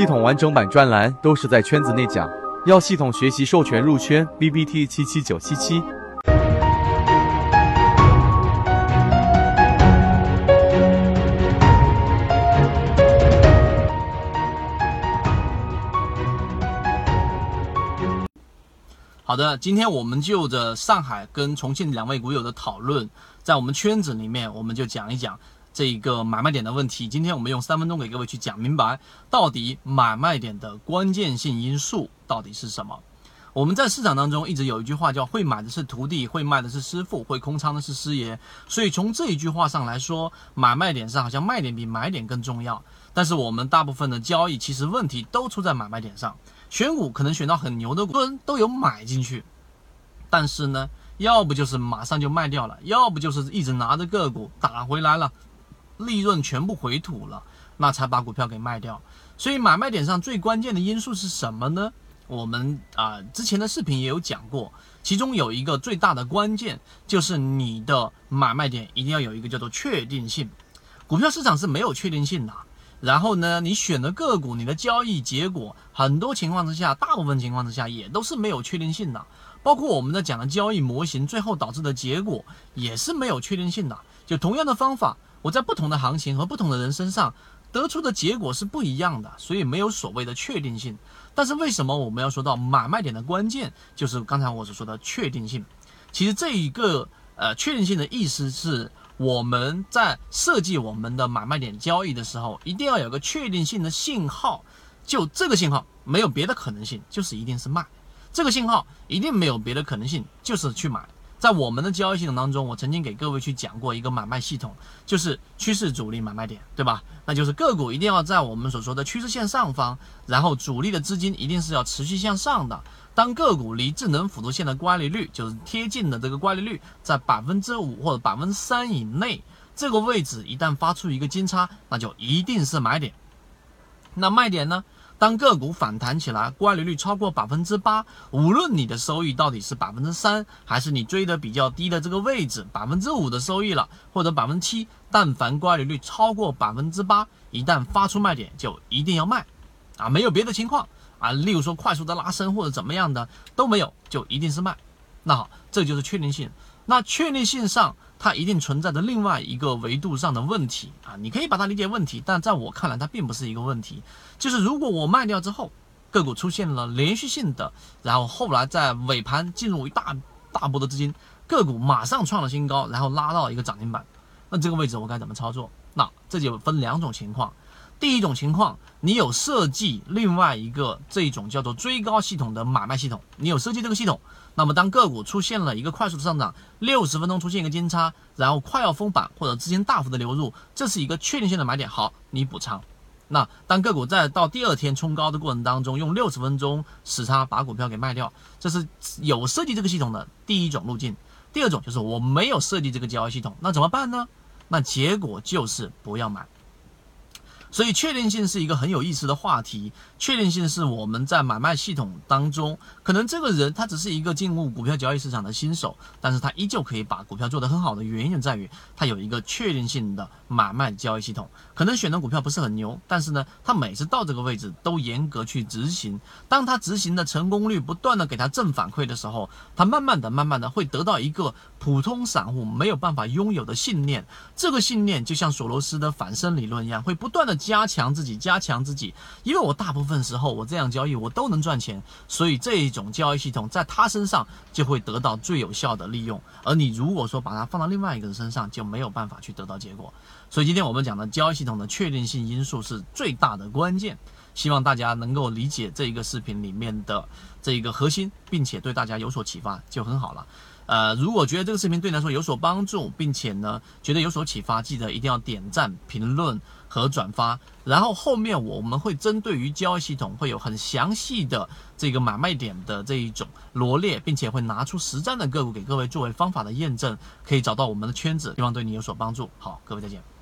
系统完整版专栏都是在圈子内讲，要系统学习授权入圈，B B T 七七九七七。好的，今天我们就着上海跟重庆两位股友的讨论，在我们圈子里面，我们就讲一讲。这一个买卖点的问题，今天我们用三分钟给各位去讲明白，到底买卖点的关键性因素到底是什么？我们在市场当中一直有一句话叫“会买的是徒弟，会卖的是师傅，会空仓的是师爷”。所以从这一句话上来说，买卖点上好像卖点比买点更重要。但是我们大部分的交易其实问题都出在买卖点上，选股可能选到很牛的股，人都有买进去，但是呢，要不就是马上就卖掉了，要不就是一直拿着个股打回来了。利润全部回吐了，那才把股票给卖掉。所以买卖点上最关键的因素是什么呢？我们啊之前的视频也有讲过，其中有一个最大的关键就是你的买卖点一定要有一个叫做确定性。股票市场是没有确定性的。然后呢，你选的个股，你的交易结果，很多情况之下，大部分情况之下也都是没有确定性的。包括我们在讲的交易模型，最后导致的结果也是没有确定性的。就同样的方法。我在不同的行情和不同的人身上得出的结果是不一样的，所以没有所谓的确定性。但是为什么我们要说到买卖点的关键，就是刚才我所说的确定性？其实这一个呃确定性的意思是，我们在设计我们的买卖点交易的时候，一定要有个确定性的信号，就这个信号没有别的可能性，就是一定是卖；这个信号一定没有别的可能性，就是去买。在我们的交易系统当中，我曾经给各位去讲过一个买卖系统，就是趋势主力买卖点，对吧？那就是个股一定要在我们所说的趋势线上方，然后主力的资金一定是要持续向上的。当个股离智能辅助线的乖离率，就是贴近的这个乖离率在百分之五或者百分之三以内，这个位置一旦发出一个金叉，那就一定是买点。那卖点呢？当个股反弹起来，乖离率超过百分之八，无论你的收益到底是百分之三，还是你追的比较低的这个位置百分之五的收益了，或者百分之七，但凡乖离率超过百分之八，一旦发出卖点，就一定要卖，啊，没有别的情况啊，例如说快速的拉升或者怎么样的都没有，就一定是卖。那好，这就是确定性。那确定性上。它一定存在着另外一个维度上的问题啊，你可以把它理解问题，但在我看来，它并不是一个问题。就是如果我卖掉之后，个股出现了连续性的，然后后来在尾盘进入一大大波的资金，个股马上创了新高，然后拉到一个涨停板，那这个位置我该怎么操作？那这就分两种情况。第一种情况，你有设计另外一个这种叫做追高系统的买卖系统，你有设计这个系统，那么当个股出现了一个快速的上涨，六十分钟出现一个金叉，然后快要封板或者资金大幅的流入，这是一个确定性的买点，好，你补仓。那当个股在到第二天冲高的过程当中，用六十分钟时差把股票给卖掉，这是有设计这个系统的第一种路径。第二种就是我没有设计这个交易系统，那怎么办呢？那结果就是不要买。所以确定性是一个很有意思的话题。确定性是我们在买卖系统当中，可能这个人他只是一个进入股票交易市场的新手，但是他依旧可以把股票做得很好的原因在于他有一个确定性的买卖交易系统。可能选的股票不是很牛，但是呢，他每次到这个位置都严格去执行。当他执行的成功率不断的给他正反馈的时候，他慢慢的、慢慢的会得到一个普通散户没有办法拥有的信念。这个信念就像索罗斯的反身理论一样，会不断的。加强自己，加强自己，因为我大部分时候我这样交易我都能赚钱，所以这一种交易系统在他身上就会得到最有效的利用。而你如果说把它放到另外一个人身上，就没有办法去得到结果。所以今天我们讲的交易系统的确定性因素是最大的关键。希望大家能够理解这一个视频里面的这一个核心，并且对大家有所启发，就很好了。呃，如果觉得这个视频对你来说有所帮助，并且呢觉得有所启发，记得一定要点赞、评论和转发。然后后面我们会针对于交易系统会有很详细的这个买卖点的这一种罗列，并且会拿出实战的个股给各位作为方法的验证，可以找到我们的圈子，希望对你有所帮助。好，各位再见。